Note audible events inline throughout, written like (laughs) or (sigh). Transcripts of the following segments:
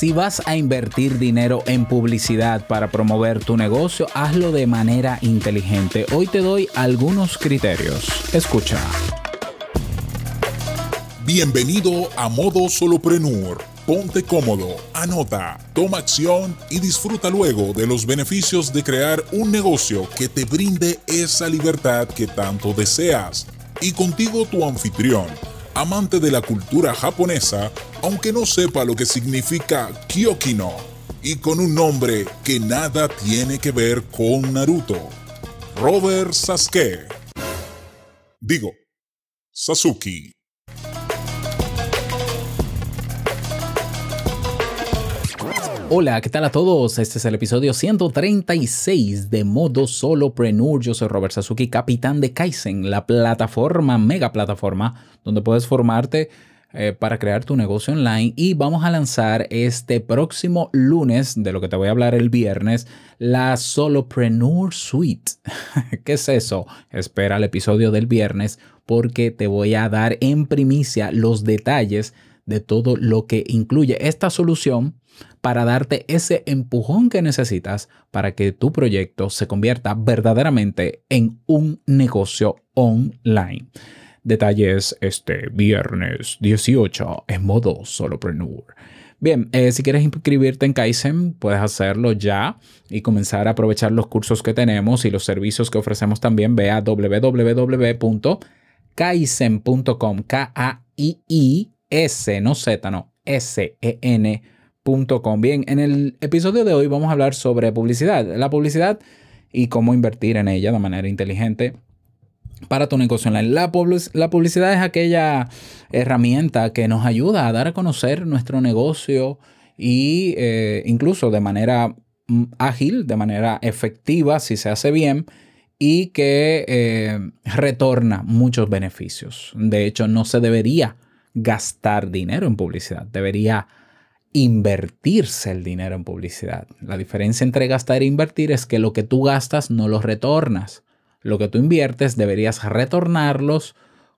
Si vas a invertir dinero en publicidad para promover tu negocio, hazlo de manera inteligente. Hoy te doy algunos criterios. Escucha. Bienvenido a Modo Soloprenur. Ponte cómodo, anota, toma acción y disfruta luego de los beneficios de crear un negocio que te brinde esa libertad que tanto deseas. Y contigo tu anfitrión amante de la cultura japonesa, aunque no sepa lo que significa Kyokino, y con un nombre que nada tiene que ver con Naruto. Robert Sasuke. Digo, Sasuke. Hola, ¿qué tal a todos? Este es el episodio 136 de Modo Solopreneur. Yo soy Robert Sasuki, capitán de Kaizen, la plataforma, mega plataforma, donde puedes formarte eh, para crear tu negocio online. Y vamos a lanzar este próximo lunes, de lo que te voy a hablar el viernes, la Solopreneur Suite. (laughs) ¿Qué es eso? Espera el episodio del viernes porque te voy a dar en primicia los detalles de todo lo que incluye esta solución para darte ese empujón que necesitas para que tu proyecto se convierta verdaderamente en un negocio online. Detalles este viernes 18 en modo solopreneur. Bien, eh, si quieres inscribirte en Kaizen, puedes hacerlo ya y comenzar a aprovechar los cursos que tenemos y los servicios que ofrecemos también. Ve a www.kaizen.com, K-A-I-I-S, no Z, no, S-E-N Bien, en el episodio de hoy vamos a hablar sobre publicidad. La publicidad y cómo invertir en ella de manera inteligente para tu negocio online. La, publicidad es aquella herramienta que nos ayuda a dar a conocer nuestro negocio y eh, incluso de manera mm, ágil, de manera efectiva, si se hace bien, y que eh, retorna muchos beneficios. De hecho, no se debería gastar dinero en publicidad, debería invertirse el dinero en publicidad. La diferencia entre gastar e invertir es que lo que tú gastas no lo retornas. Lo que tú inviertes deberías retornarlos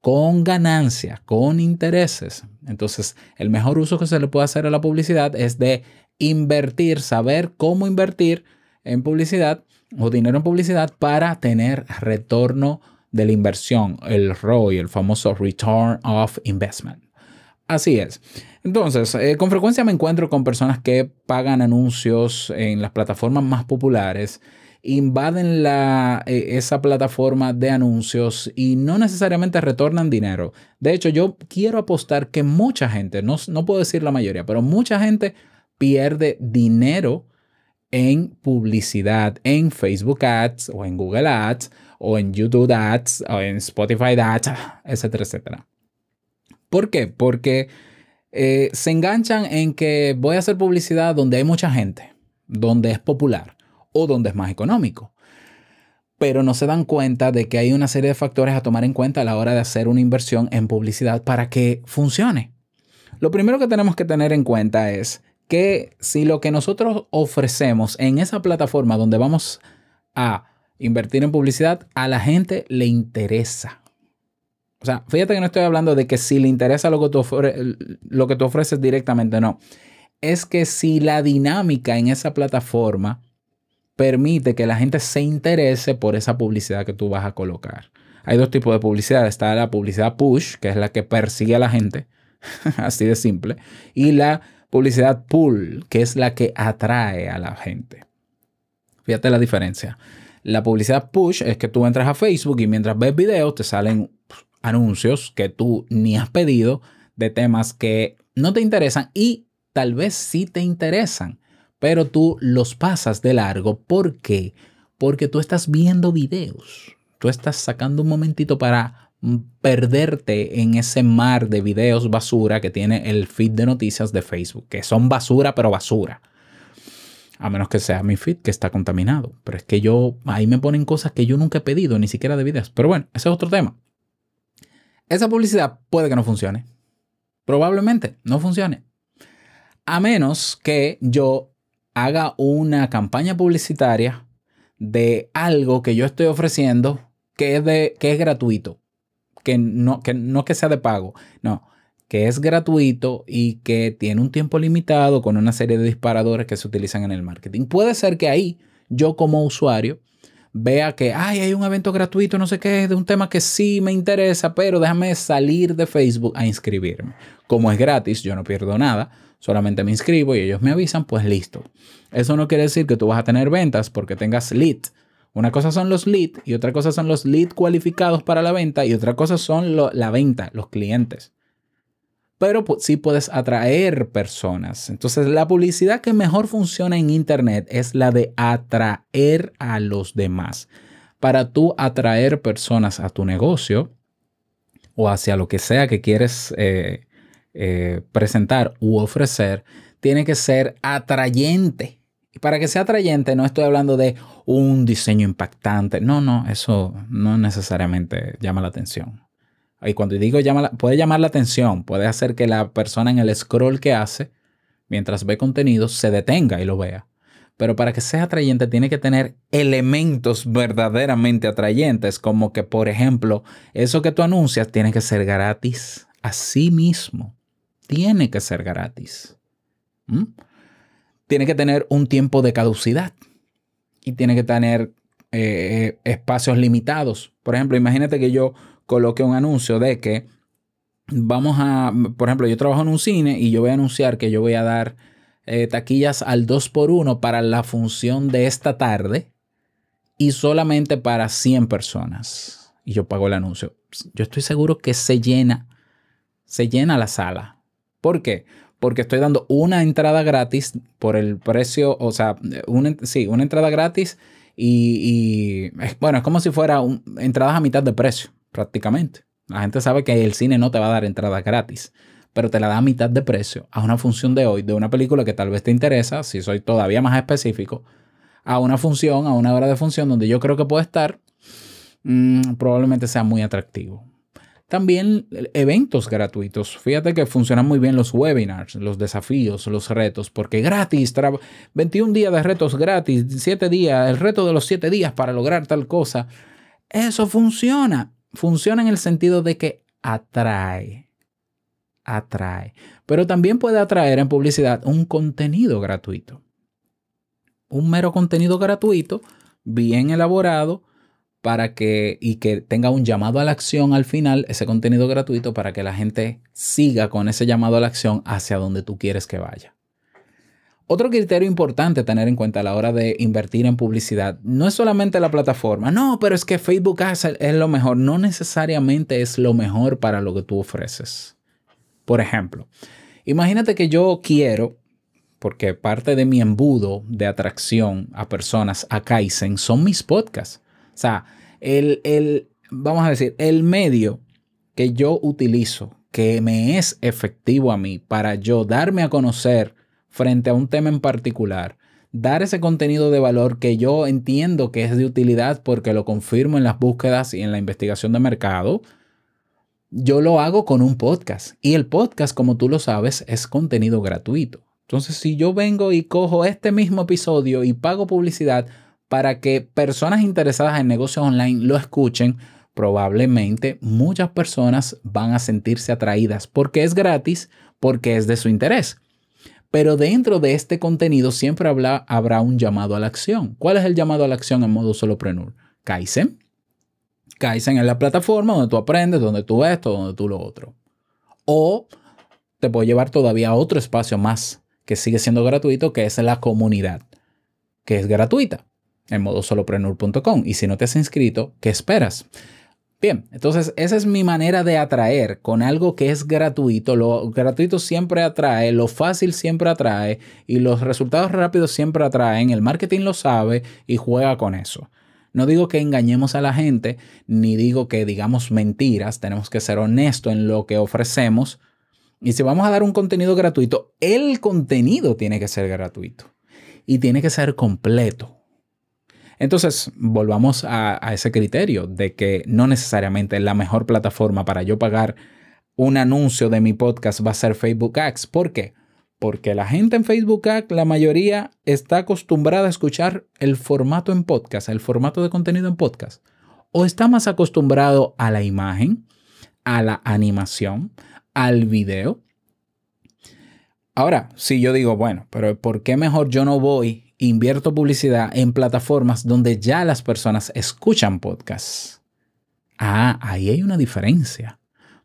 con ganancia, con intereses. Entonces, el mejor uso que se le puede hacer a la publicidad es de invertir, saber cómo invertir en publicidad o dinero en publicidad para tener retorno de la inversión, el ROI, el famoso Return of Investment. Así es. Entonces, eh, con frecuencia me encuentro con personas que pagan anuncios en las plataformas más populares, invaden la, eh, esa plataforma de anuncios y no necesariamente retornan dinero. De hecho, yo quiero apostar que mucha gente, no, no puedo decir la mayoría, pero mucha gente pierde dinero en publicidad, en Facebook Ads o en Google Ads o en YouTube Ads o en Spotify Ads, (sighs) etcétera, etcétera. ¿Por qué? Porque eh, se enganchan en que voy a hacer publicidad donde hay mucha gente, donde es popular o donde es más económico. Pero no se dan cuenta de que hay una serie de factores a tomar en cuenta a la hora de hacer una inversión en publicidad para que funcione. Lo primero que tenemos que tener en cuenta es que si lo que nosotros ofrecemos en esa plataforma donde vamos a invertir en publicidad, a la gente le interesa. O sea, fíjate que no estoy hablando de que si le interesa lo que tú, lo que tú ofreces directamente, no. Es que si la dinámica en esa plataforma permite que la gente se interese por esa publicidad que tú vas a colocar. Hay dos tipos de publicidad. Está la publicidad push, que es la que persigue a la gente, (laughs) así de simple, y la publicidad pull, que es la que atrae a la gente. Fíjate la diferencia. La publicidad push es que tú entras a Facebook y mientras ves videos te salen anuncios que tú ni has pedido de temas que no te interesan y tal vez sí te interesan, pero tú los pasas de largo. ¿Por qué? Porque tú estás viendo videos. Tú estás sacando un momentito para perderte en ese mar de videos basura que tiene el feed de noticias de Facebook, que son basura, pero basura. A menos que sea mi feed que está contaminado. Pero es que yo, ahí me ponen cosas que yo nunca he pedido, ni siquiera de videos. Pero bueno, ese es otro tema. Esa publicidad puede que no funcione. Probablemente no funcione. A menos que yo haga una campaña publicitaria de algo que yo estoy ofreciendo que es, de, que es gratuito. Que no, que no que sea de pago. No. que es gratuito y que tiene un tiempo limitado con una serie de disparadores que se utilizan en el marketing. Puede ser que ahí yo como usuario vea que Ay, hay un evento gratuito, no sé qué, de un tema que sí me interesa, pero déjame salir de Facebook a inscribirme. Como es gratis, yo no pierdo nada, solamente me inscribo y ellos me avisan, pues listo. Eso no quiere decir que tú vas a tener ventas porque tengas lead. Una cosa son los lead y otra cosa son los lead cualificados para la venta y otra cosa son la venta, los clientes pero sí puedes atraer personas. Entonces, la publicidad que mejor funciona en Internet es la de atraer a los demás. Para tú atraer personas a tu negocio o hacia lo que sea que quieres eh, eh, presentar u ofrecer, tiene que ser atrayente. Y para que sea atrayente, no estoy hablando de un diseño impactante. No, no, eso no necesariamente llama la atención. Y cuando digo llama, puede llamar la atención, puede hacer que la persona en el scroll que hace, mientras ve contenido, se detenga y lo vea. Pero para que sea atrayente tiene que tener elementos verdaderamente atrayentes, como que, por ejemplo, eso que tú anuncias tiene que ser gratis a sí mismo. Tiene que ser gratis. Tiene que tener un tiempo de caducidad y tiene que tener eh, espacios limitados. Por ejemplo, imagínate que yo coloque un anuncio de que vamos a, por ejemplo, yo trabajo en un cine y yo voy a anunciar que yo voy a dar eh, taquillas al 2x1 para la función de esta tarde y solamente para 100 personas. Y yo pago el anuncio. Yo estoy seguro que se llena, se llena la sala. ¿Por qué? Porque estoy dando una entrada gratis por el precio, o sea, una, sí, una entrada gratis y, bueno, es como si fuera entradas a mitad de precio prácticamente. La gente sabe que el cine no te va a dar entrada gratis, pero te la da a mitad de precio a una función de hoy, de una película que tal vez te interesa, si soy todavía más específico, a una función, a una hora de función donde yo creo que puede estar, mm, probablemente sea muy atractivo. También eventos gratuitos. Fíjate que funcionan muy bien los webinars, los desafíos, los retos, porque gratis, 21 días de retos gratis, 7 días, el reto de los 7 días para lograr tal cosa. Eso funciona funciona en el sentido de que atrae. Atrae. Pero también puede atraer en publicidad un contenido gratuito. Un mero contenido gratuito, bien elaborado, para que y que tenga un llamado a la acción al final, ese contenido gratuito, para que la gente siga con ese llamado a la acción hacia donde tú quieres que vaya. Otro criterio importante a tener en cuenta a la hora de invertir en publicidad no es solamente la plataforma, no, pero es que Facebook es lo mejor, no necesariamente es lo mejor para lo que tú ofreces. Por ejemplo, imagínate que yo quiero, porque parte de mi embudo de atracción a personas a Kaizen son mis podcasts. O sea, el, el, vamos a decir, el medio que yo utilizo, que me es efectivo a mí para yo darme a conocer frente a un tema en particular, dar ese contenido de valor que yo entiendo que es de utilidad porque lo confirmo en las búsquedas y en la investigación de mercado, yo lo hago con un podcast. Y el podcast, como tú lo sabes, es contenido gratuito. Entonces, si yo vengo y cojo este mismo episodio y pago publicidad para que personas interesadas en negocios online lo escuchen, probablemente muchas personas van a sentirse atraídas porque es gratis, porque es de su interés. Pero dentro de este contenido siempre habrá, un llamado a la acción. ¿Cuál es el llamado a la acción en modo solopreneur? Kaizen. Kaizen es la plataforma donde tú aprendes, donde tú esto, donde tú lo otro. O te puedo llevar todavía a otro espacio más que sigue siendo gratuito, que es la comunidad, que es gratuita en modo solopreneur.com. Y si no te has inscrito, ¿qué esperas? Bien, entonces esa es mi manera de atraer con algo que es gratuito. Lo gratuito siempre atrae, lo fácil siempre atrae y los resultados rápidos siempre atraen. El marketing lo sabe y juega con eso. No digo que engañemos a la gente, ni digo que digamos mentiras, tenemos que ser honestos en lo que ofrecemos. Y si vamos a dar un contenido gratuito, el contenido tiene que ser gratuito y tiene que ser completo. Entonces, volvamos a, ese criterio de que no necesariamente la mejor plataforma para yo pagar un anuncio de mi podcast va a ser Facebook Ads. ¿Por qué? Porque la gente en Facebook Ads, la mayoría está acostumbrada a escuchar el formato en podcast, el formato de contenido en podcast. O está más acostumbrado a la imagen, a la animación, al video. Ahora, si yo digo, bueno, pero ¿por qué mejor yo no voy, invierto publicidad en plataformas donde ya las personas escuchan podcasts? Ah, ahí hay una diferencia.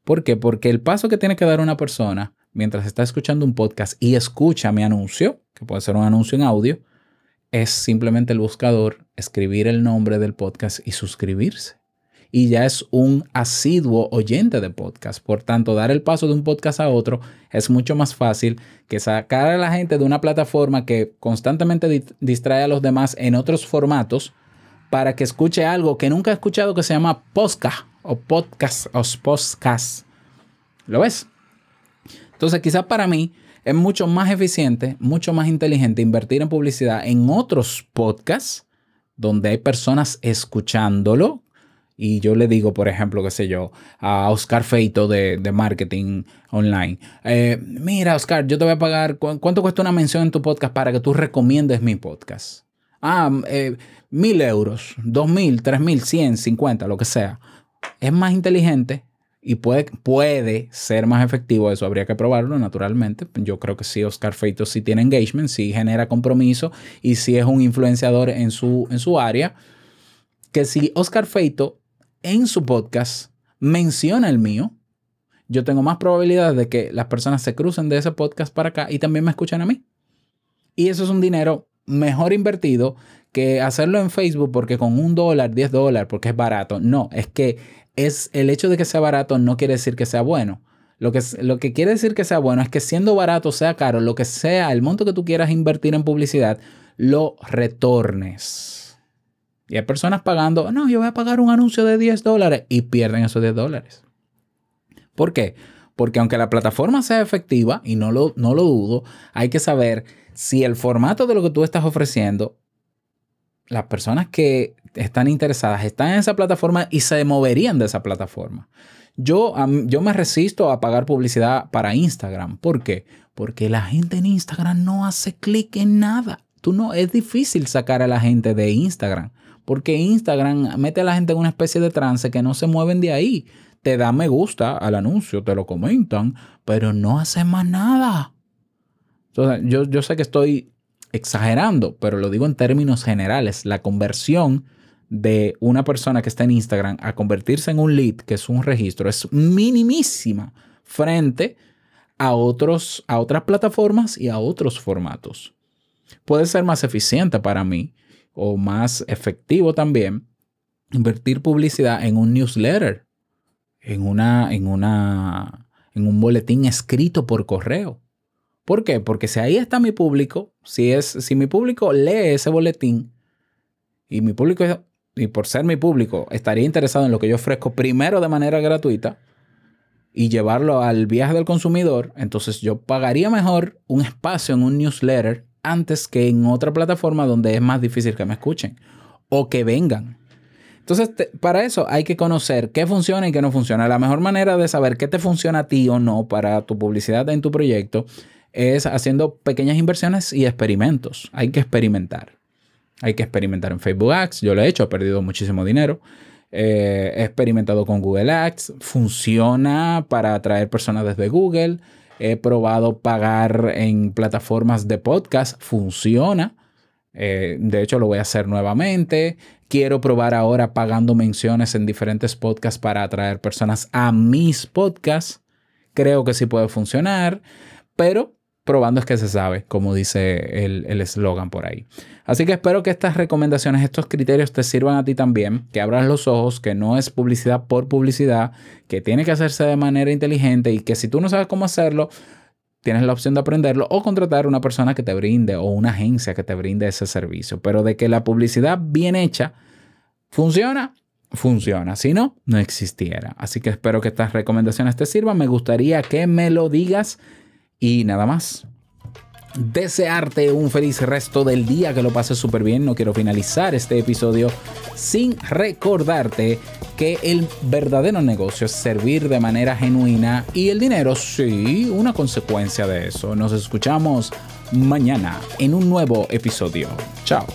¿Por qué? Porque el paso que tiene que dar una persona mientras está escuchando un podcast y escucha mi anuncio, que puede ser un anuncio en audio, es simplemente el buscador, escribir el nombre del podcast y suscribirse. Y ya es un asiduo oyente de podcast. Por tanto, dar el paso de un podcast a otro es mucho más fácil que sacar a la gente de una plataforma que constantemente distrae a los demás en otros formatos para que escuche algo que nunca ha escuchado que se llama podcast o podcast o podcast. ¿Lo ves? Entonces, quizás para mí es mucho más eficiente, mucho más inteligente invertir en publicidad en otros podcasts donde hay personas escuchándolo. Y yo le digo, por ejemplo, qué sé yo, a Oscar Feito de, marketing online. Eh, mira, Oscar, yo te voy a pagar, ¿cuánto cuesta una mención en tu podcast para que tú recomiendes mi podcast? Ah, eh, mil euros, dos mil, tres mil, cien, cincuenta, lo que sea. Es más inteligente y puede, puede ser más efectivo. Eso habría que probarlo, naturalmente. Yo creo que sí, Oscar Feito sí tiene engagement, sí genera compromiso y sí es un influenciador en su, en su área. Que si Oscar Feito en su podcast menciona el mío, yo tengo más probabilidad de que las personas se crucen de ese podcast para acá y también me escuchen a mí. Y eso es un dinero mejor invertido que hacerlo en Facebook porque con un dólar, diez dólares, porque es barato. No, es que es el hecho de que sea barato no quiere decir que sea bueno. Lo que, lo que quiere decir que sea bueno es que siendo barato, sea caro, lo que sea, el monto que tú quieras invertir en publicidad, lo retornes. Y hay personas pagando, no, yo voy a pagar un anuncio de 10 dólares y pierden esos 10 dólares. ¿Por qué? Porque aunque la plataforma sea efectiva, y no lo, no lo dudo, hay que saber si el formato de lo que tú estás ofreciendo, las personas que están interesadas, están en esa plataforma y se moverían de esa plataforma. Yo, yo me resisto a pagar publicidad para Instagram. ¿Por qué? Porque la gente en Instagram no hace clic en nada. Tú no, es difícil sacar a la gente de Instagram. Porque Instagram mete a la gente en una especie de trance que no se mueven de ahí. Te da me gusta al anuncio, te lo comentan, pero no hace más nada. Entonces, yo, yo sé que estoy exagerando, pero lo digo en términos generales. La conversión de una persona que está en Instagram a convertirse en un lead, que es un registro, es minimísima frente a, otros, a otras plataformas y a otros formatos. Puede ser más eficiente para mí o más efectivo también invertir publicidad en un newsletter, en, una, en, una, en un boletín escrito por correo. ¿Por qué? Porque si ahí está mi público, si, es, si mi público lee ese boletín y mi público y por ser mi público, estaría interesado en lo que yo ofrezco primero de manera gratuita y llevarlo al viaje del consumidor, entonces yo pagaría mejor un espacio en un newsletter antes que en otra plataforma donde es más difícil que me escuchen o que vengan. Entonces, para eso hay que conocer qué funciona y qué no funciona. La mejor manera de saber qué te funciona a ti o no para tu publicidad en tu proyecto es haciendo pequeñas inversiones y experimentos. Hay que experimentar. Hay que experimentar en Facebook Ads. Yo lo he hecho, he perdido muchísimo dinero. Eh, he experimentado con Google Ads. Funciona para atraer personas desde Google. He probado pagar en plataformas de podcast. Funciona. Eh, de hecho, lo voy a hacer nuevamente. Quiero probar ahora pagando menciones en diferentes podcasts para atraer personas a mis podcasts. Creo que sí puede funcionar. Pero probando es que se sabe, como dice el eslogan por ahí. Así que espero que estas recomendaciones, estos criterios te sirvan a ti también, que abras los ojos, que no es publicidad por publicidad, que tiene que hacerse de manera inteligente y que si tú no sabes cómo hacerlo, tienes la opción de aprenderlo o contratar una persona que te brinde o una agencia que te brinde ese servicio. Pero de que la publicidad bien hecha funciona, funciona. Si no, no existiera. Así que espero que estas recomendaciones te sirvan. Me gustaría que me lo digas y nada más. Desearte un feliz resto del día, que lo pases súper bien. No quiero finalizar este episodio sin recordarte que el verdadero negocio es servir de manera genuina y el dinero, sí, una consecuencia de eso. Nos escuchamos mañana en un nuevo episodio. Chao.